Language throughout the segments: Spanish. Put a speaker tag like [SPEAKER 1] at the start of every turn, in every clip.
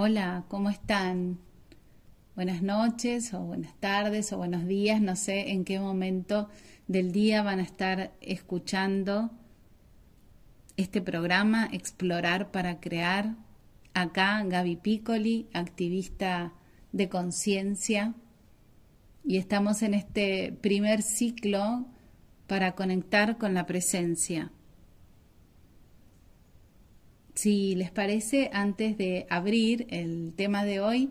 [SPEAKER 1] Hola, ¿cómo están? Buenas noches o buenas tardes o buenos días, no sé en qué momento del día van a estar escuchando este programa Explorar para Crear. Acá Gaby Piccoli, activista de conciencia, y estamos en este primer ciclo para conectar con la presencia. Si les parece, antes de abrir el tema de hoy,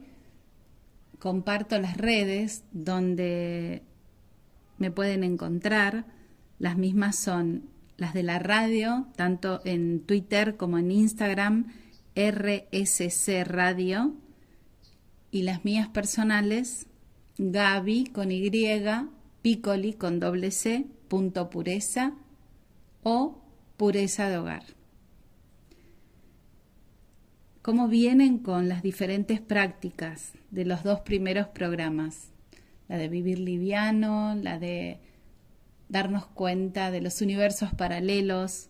[SPEAKER 1] comparto las redes donde me pueden encontrar. Las mismas son las de la radio, tanto en Twitter como en Instagram, RSC Radio, y las mías personales, Gaby con Y, Piccoli con doble C, punto pureza o pureza de hogar cómo vienen con las diferentes prácticas de los dos primeros programas, la de vivir liviano, la de darnos cuenta de los universos paralelos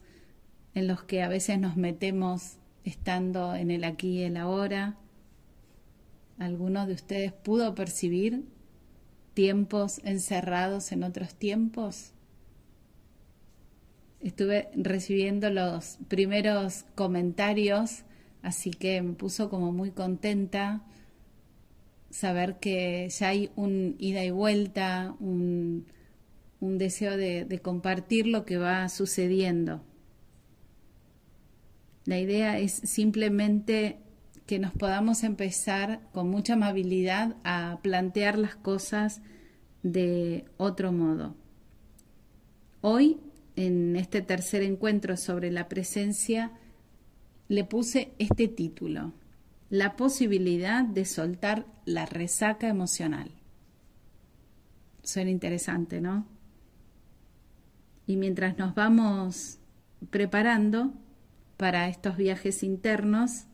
[SPEAKER 1] en los que a veces nos metemos estando en el aquí y el ahora. ¿Alguno de ustedes pudo percibir tiempos encerrados en otros tiempos? Estuve recibiendo los primeros comentarios Así que me puso como muy contenta saber que ya hay un ida y vuelta, un, deseo de, de compartir lo que va sucediendo. La idea es simplemente que nos podamos empezar con mucha amabilidad a plantear las cosas de otro modo. Hoy, en este tercer encuentro sobre la presencia, le puse este título, La posibilidad de soltar la resaca emocional. Suena interesante, ¿no? Y mientras nos vamos preparando para estos viajes internos,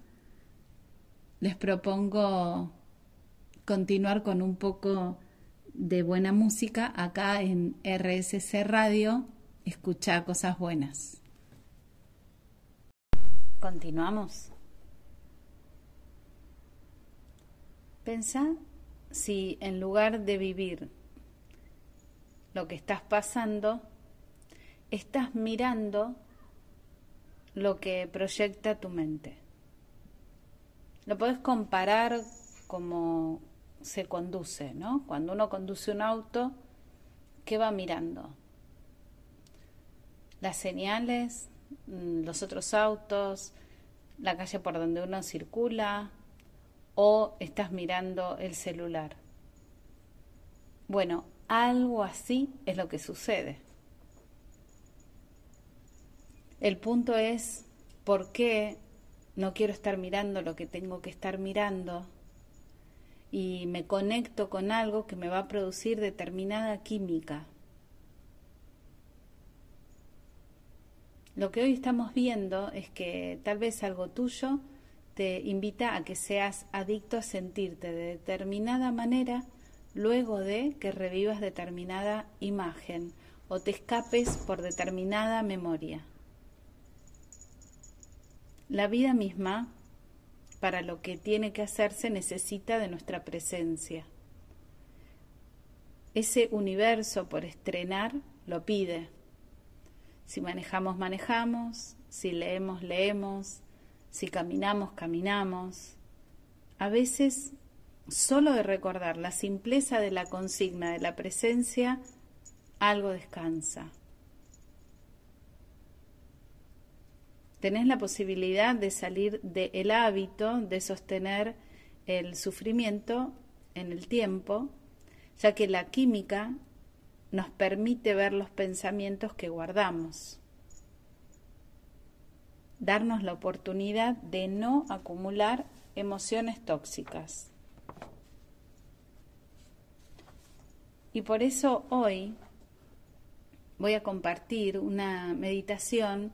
[SPEAKER 1] les propongo continuar con un poco de buena música acá en RSC Radio. Escucha cosas buenas. Continuamos. Pensa si en lugar de vivir lo que estás pasando, estás mirando lo que proyecta tu mente. Lo puedes comparar como se conduce, ¿no? Cuando uno conduce un auto, ¿qué va mirando? Las señales, los otros autos, la calle por donde uno circula o estás mirando el celular. Bueno, algo así es lo que sucede. El punto es por qué no quiero estar mirando lo que tengo que estar mirando y me conecto con algo que me va a producir determinada química. Lo que hoy estamos viendo es que tal vez algo tuyo te invita a que seas adicto a sentirte de determinada manera luego de que revivas determinada imagen o te escapes por determinada memoria. La vida misma, para lo que tiene que hacerse, necesita de nuestra presencia. Ese universo por estrenar lo pide. Si manejamos, manejamos, si leemos, leemos, si caminamos, caminamos. A veces, solo de recordar la simpleza de la consigna de la presencia, algo descansa. Tenés la posibilidad de salir del hábito de sostener el sufrimiento en el tiempo, ya que la química nos permite ver los pensamientos que guardamos. Darnos la oportunidad de no acumular emociones tóxicas. Y por eso hoy voy a compartir una meditación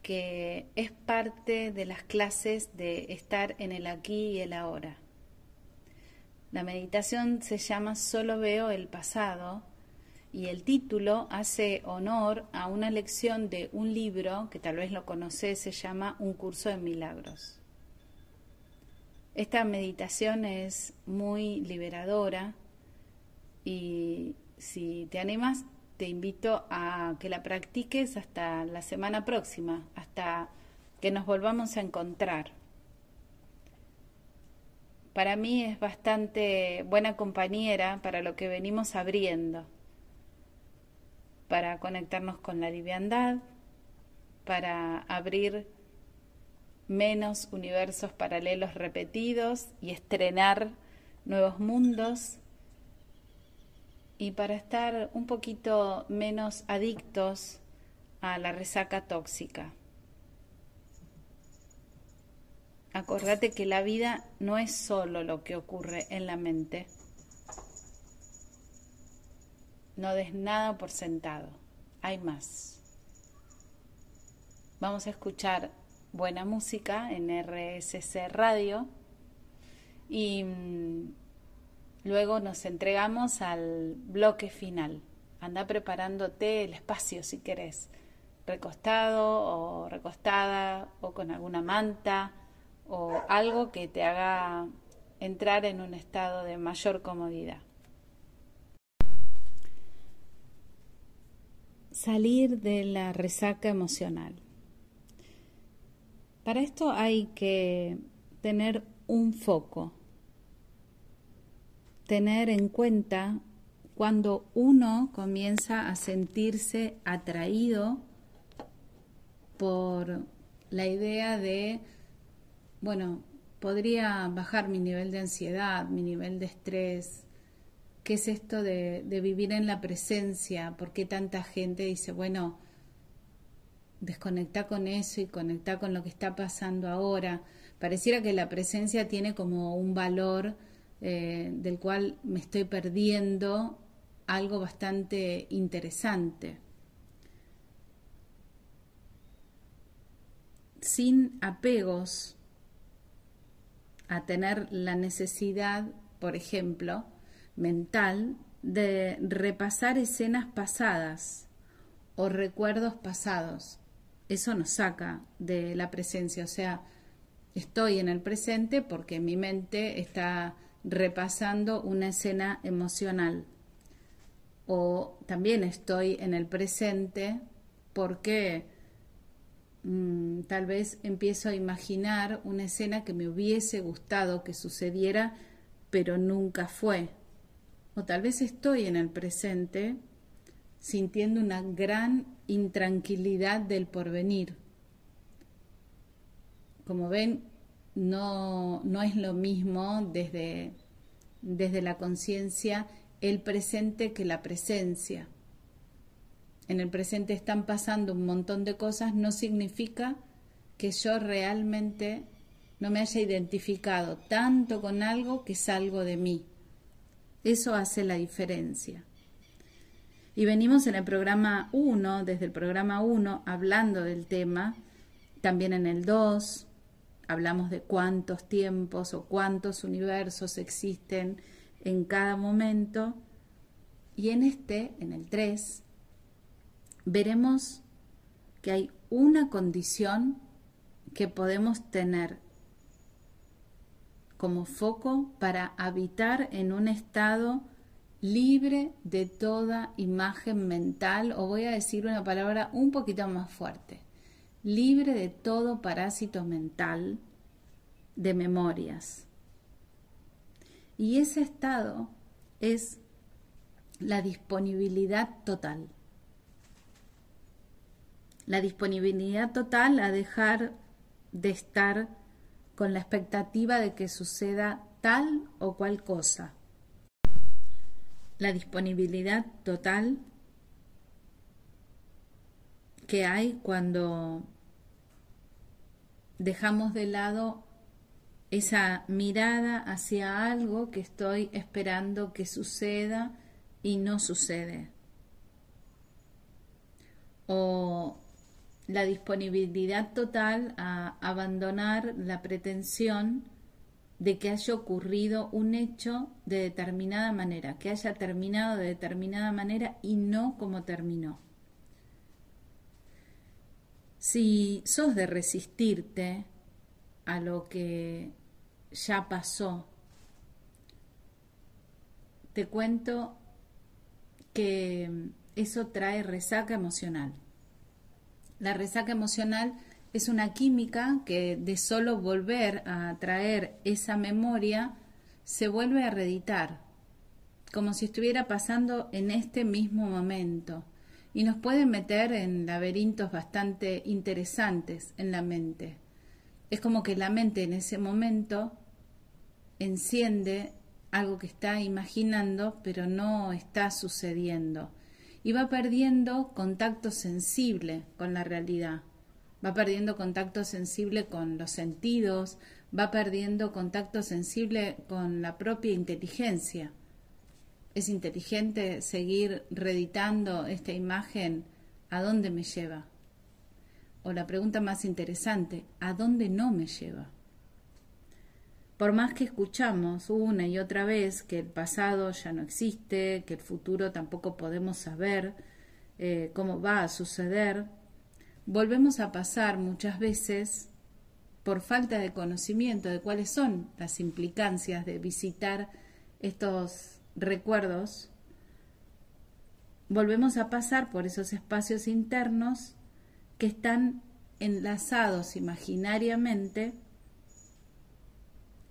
[SPEAKER 1] que es parte de las clases de estar en el aquí y el ahora. La meditación se llama Solo veo el pasado y el título hace honor a una lección de un libro que tal vez lo conoces, se llama Un curso de milagros. Esta meditación es muy liberadora y si te animas, te invito a que la practiques hasta la semana próxima, hasta que nos volvamos a encontrar. Para mí es bastante buena compañera para lo que venimos abriendo, para conectarnos con la liviandad, para abrir menos universos paralelos repetidos y estrenar nuevos mundos y para estar un poquito menos adictos a la resaca tóxica. Acordate que la vida no es solo lo que ocurre en la mente. No des nada por sentado, hay más. Vamos a escuchar buena música en RSC Radio y mm, luego nos entregamos al bloque final. Anda preparándote el espacio si querés, recostado o recostada o con alguna manta o algo que te haga entrar en un estado de mayor comodidad. Salir de la resaca emocional. Para esto hay que tener un foco, tener en cuenta cuando uno comienza a sentirse atraído por la idea de, bueno, podría bajar mi nivel de ansiedad, mi nivel de estrés. ¿Qué es esto de, vivir en la presencia? ¿Por qué tanta gente dice, bueno, desconecta con eso y conecta con lo que está pasando ahora. Pareciera que la presencia tiene como un valor eh, del cual me estoy perdiendo algo bastante interesante. Sin apegos a tener la necesidad, por ejemplo, mental, de repasar escenas pasadas o recuerdos pasados eso nos saca de la presencia. O sea, estoy en el presente porque mi mente está repasando una escena emocional. O también estoy en el presente porque mm, tal vez empiezo a imaginar una escena que me hubiese gustado que sucediera, pero nunca fue. O tal vez estoy en el presente sintiendo una gran intranquilidad del porvenir. Como ven, no, no es lo mismo desde, desde la conciencia el presente que la presencia. En el presente están pasando un montón de cosas, no significa que yo realmente no me haya identificado tanto con algo que es algo de mí. Eso hace la diferencia. Y venimos en el programa 1, desde el programa 1, hablando del tema, también en el 2, hablamos de cuántos tiempos o cuántos universos existen en cada momento. Y en este, en el 3, veremos que hay una condición que podemos tener como foco para habitar en un estado libre de toda imagen mental, o voy a decir una palabra un poquito más fuerte, libre de todo parásito mental de memorias. Y ese estado es la disponibilidad total. La disponibilidad total a dejar de estar con la expectativa de que suceda tal o cual cosa la disponibilidad total que hay cuando dejamos de lado esa mirada hacia algo que estoy esperando que suceda y no sucede. La disponibilidad total a abandonar la pretensión de que haya ocurrido un hecho de determinada manera, que haya terminado de determinada manera y no como terminó. Si sos de resistirte a lo que ya pasó. Te cuento que eso trae resaca emocional. La resaca emocional es una química que de solo volver a traer esa memoria se vuelve a reeditar, como si estuviera pasando en este mismo momento, y nos puede meter en laberintos bastante interesantes en la mente. Es como que la mente en ese momento enciende algo que está imaginando, pero no está sucediendo, y va perdiendo contacto sensible con la realidad va perdiendo contacto sensible con los sentidos, va perdiendo contacto sensible con la propia inteligencia. ¿Es inteligente seguir reeditando esta imagen? ¿A dónde me lleva? O la pregunta más interesante, ¿a dónde no me lleva? Por más que escuchamos una y otra vez que el pasado ya no existe, que el futuro tampoco podemos saber eh, cómo va a suceder, volvemos a pasar muchas veces por falta de conocimiento de cuáles son las implicancias de visitar estos recuerdos, volvemos a pasar por esos espacios internos que están enlazados imaginariamente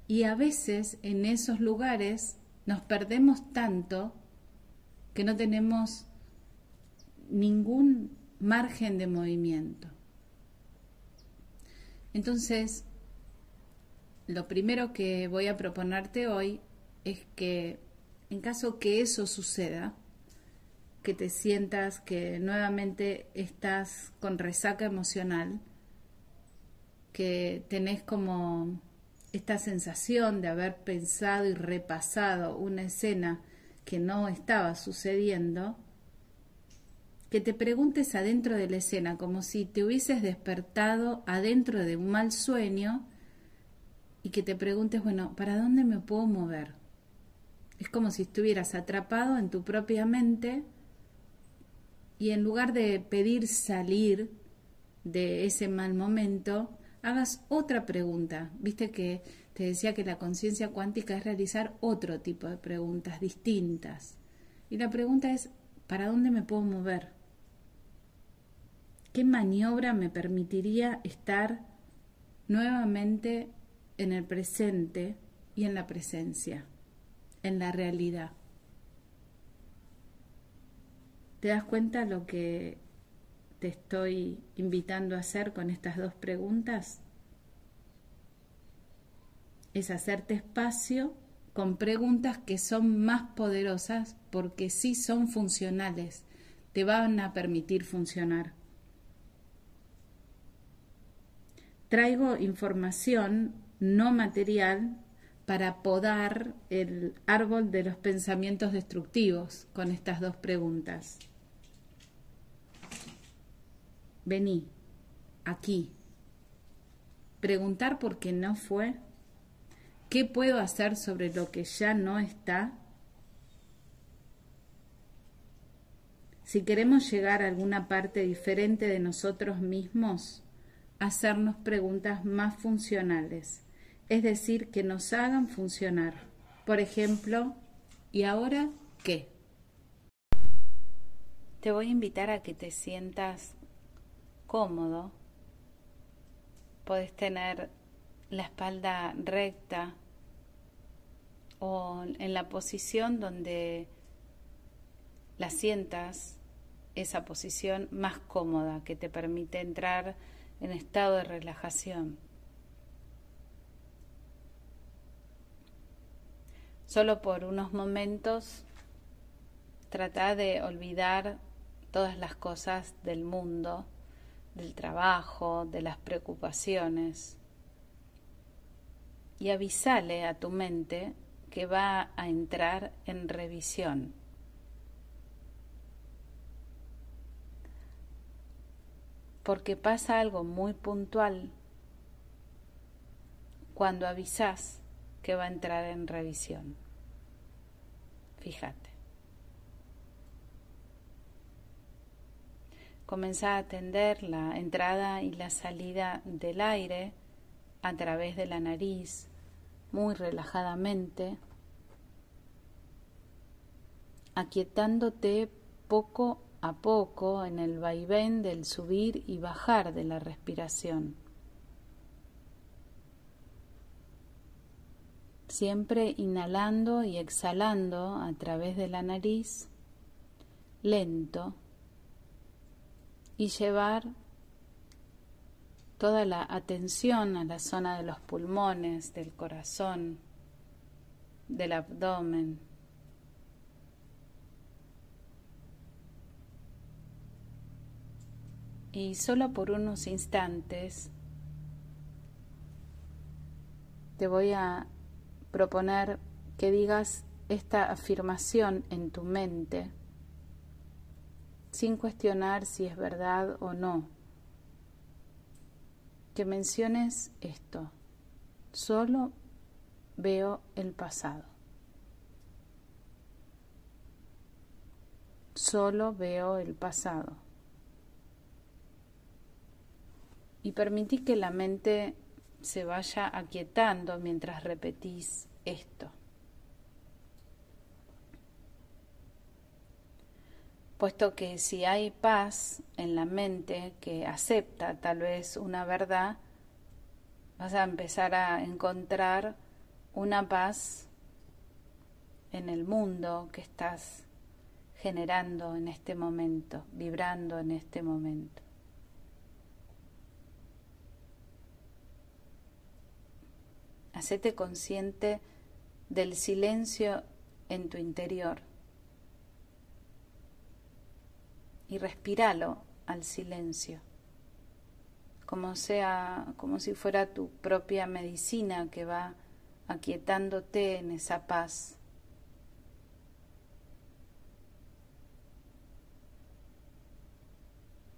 [SPEAKER 1] y a veces en esos lugares nos perdemos tanto que no tenemos ningún margen de movimiento. Entonces, lo primero que voy a proponerte hoy es que en caso que eso suceda, que te sientas que nuevamente estás con resaca emocional, que tenés como esta sensación de haber pensado y repasado una escena que no estaba sucediendo, que te preguntes adentro de la escena, como si te hubieses despertado adentro de un mal sueño y que te preguntes, bueno, ¿para dónde me puedo mover? Es como si estuvieras atrapado en tu propia mente y en lugar de pedir salir de ese mal momento, hagas otra pregunta. Viste que te decía que la conciencia cuántica es realizar otro tipo de preguntas distintas. Y la pregunta es, ¿para dónde me puedo mover? ¿Qué maniobra me permitiría estar nuevamente en el presente y en la presencia, en la realidad? ¿Te das cuenta lo que te estoy invitando a hacer con estas dos preguntas? Es hacerte espacio con preguntas que son más poderosas porque sí son funcionales, te van a permitir funcionar. traigo información no material para podar el árbol de los pensamientos destructivos con estas dos preguntas. Vení, aquí. Preguntar por qué no fue. ¿Qué puedo hacer sobre lo que ya no está? Si queremos llegar a alguna parte diferente de nosotros mismos, hacernos preguntas más funcionales, es decir, que nos hagan funcionar. Por ejemplo, ¿y ahora qué? Te voy a invitar a que te sientas cómodo. Puedes tener la espalda recta o en la posición donde la sientas, esa posición más cómoda que te permite entrar en estado de relajación. Solo por unos momentos trata de olvidar todas las cosas del mundo, del trabajo, de las preocupaciones y avísale a tu mente que va a entrar en revisión porque pasa algo muy puntual cuando avisas que va a entrar en revisión. Fíjate. Comenzá a atender la entrada y la salida del aire a través de la nariz, muy relajadamente, aquietándote poco a poco en el vaivén del subir y bajar de la respiración. Siempre inhalando y exhalando a través de la nariz, lento, y llevar toda la atención a la zona de los pulmones, del corazón, del abdomen. Y solo por unos instantes te voy a proponer que digas esta afirmación en tu mente sin cuestionar si es verdad o no que menciones esto. Solo veo el pasado. Solo veo el pasado. Y permití que la mente se vaya aquietando mientras repetís esto. Puesto que si hay paz en la mente que acepta tal vez una verdad, vas a empezar a encontrar una paz en el mundo que estás generando en este momento, vibrando en este momento. Hacete consciente del silencio en tu interior y respíralo al silencio, como sea, como si fuera tu propia medicina que va aquietándote en esa paz.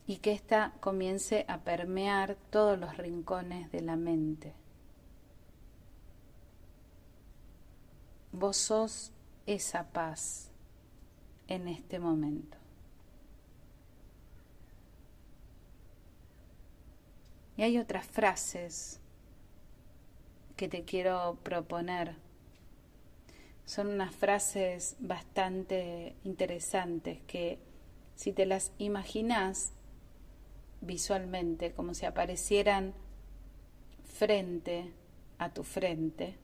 [SPEAKER 1] Y que ésta comience a permear todos los rincones de la mente. Vos sos esa paz en este momento. Y hay otras frases que te quiero proponer. Son unas frases bastante interesantes que si te las imaginas visualmente, como si aparecieran frente a tu frente,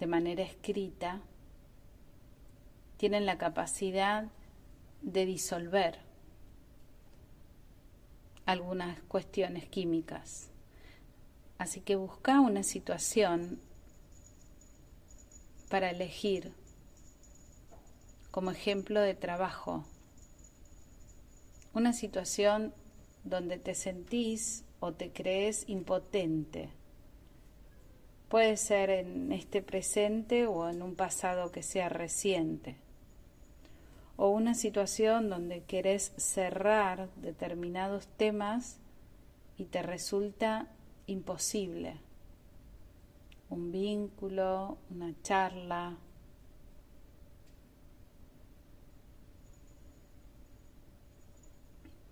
[SPEAKER 1] de manera escrita, tienen la capacidad de disolver algunas cuestiones químicas. Así que busca una situación para elegir como ejemplo de trabajo. Una situación donde te sentís o te crees impotente. Puede ser en este presente o en un pasado que sea reciente o una situación donde querés cerrar determinados temas y te resulta imposible. Un vínculo, una charla.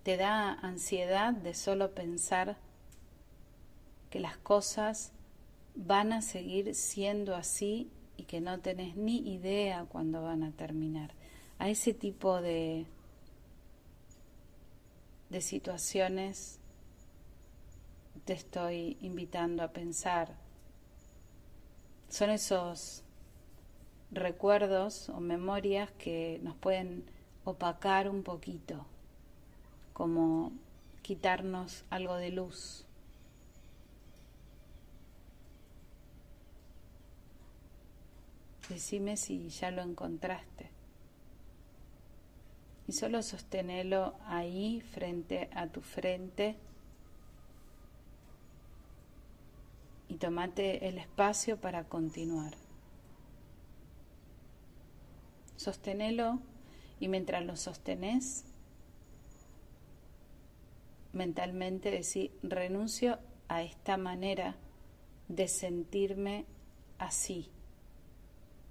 [SPEAKER 1] Te da ansiedad de solo pensar que las cosas van a seguir siendo así y que no tenés ni idea cuándo van a terminar a ese tipo de, de situaciones te estoy invitando a pensar. Son esos recuerdos o memorias que nos pueden opacar un poquito, como quitarnos algo de luz. Decime si ya lo encontraste y solo sosténelo ahí frente a tu frente y tomate el espacio para continuar. Sosténelo y mientras lo sostenés, mentalmente decir, renuncio a esta manera de sentirme así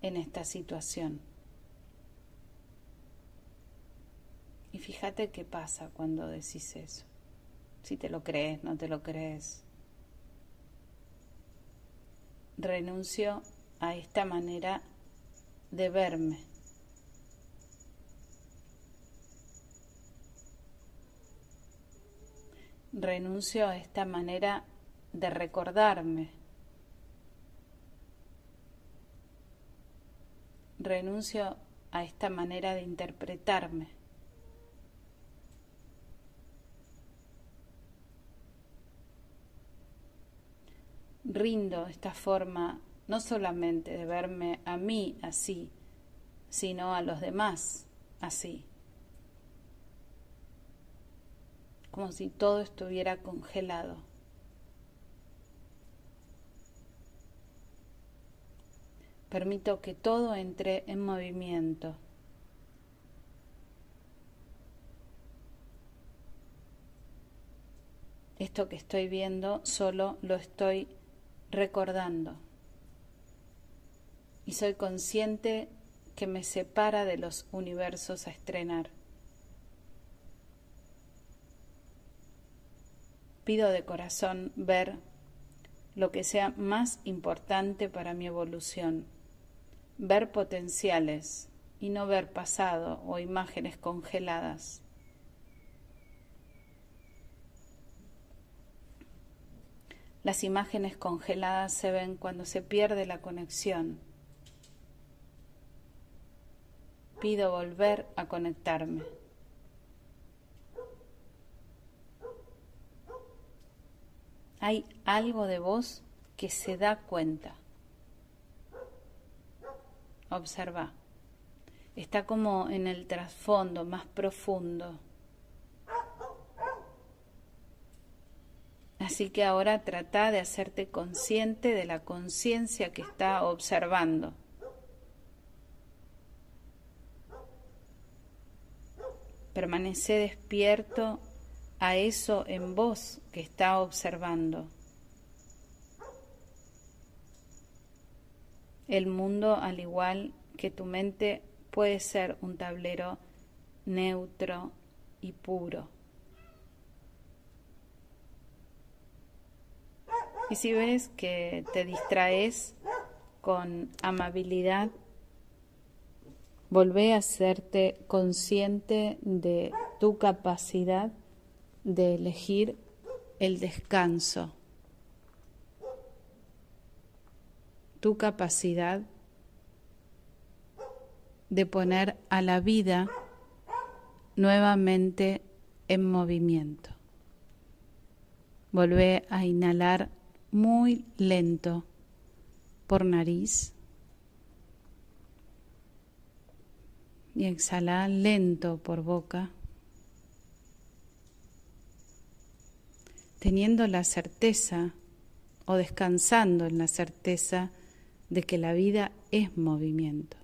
[SPEAKER 1] en esta situación. Y fíjate qué pasa cuando decís eso. Si te lo crees, no te lo crees. renuncio a esta manera de verme. Renuncio a esta manera de recordarme. Renuncio a esta manera de interpretarme. Rindo esta forma no solamente de verme a mí así, sino a los demás así. Como si todo estuviera congelado. Permito que todo entre en movimiento. Esto que estoy viendo solo lo estoy recordando. Y soy consciente que me separa de los universos a estrenar. Pido de corazón ver lo que sea más importante para mi evolución, ver potenciales y no ver pasado o imágenes congeladas. Las imágenes congeladas se ven cuando se pierde la conexión. Pido volver a conectarme. Hay algo de vos que se da cuenta. Observa. Está como en el trasfondo más profundo. Así que ahora trata de hacerte consciente de la conciencia que está observando. Permanece despierto a eso en vos que está observando. El mundo, al igual que tu mente, puede ser un tablero neutro y puro. Si ves que te distraes con amabilidad, volvé a hacerte consciente de tu capacidad de elegir el descanso, tu capacidad de poner a la vida nuevamente en movimiento. Volvé a inhalar muy lento por nariz y exhala lento por boca, teniendo la certeza o descansando en la certeza de que la vida es movimiento.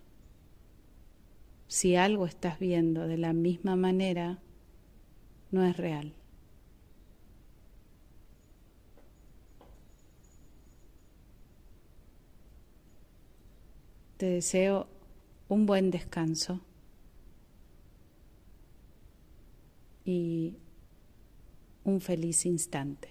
[SPEAKER 1] Si algo estás viendo de la misma manera, no es real. Te deseo un buen descanso y un feliz instante.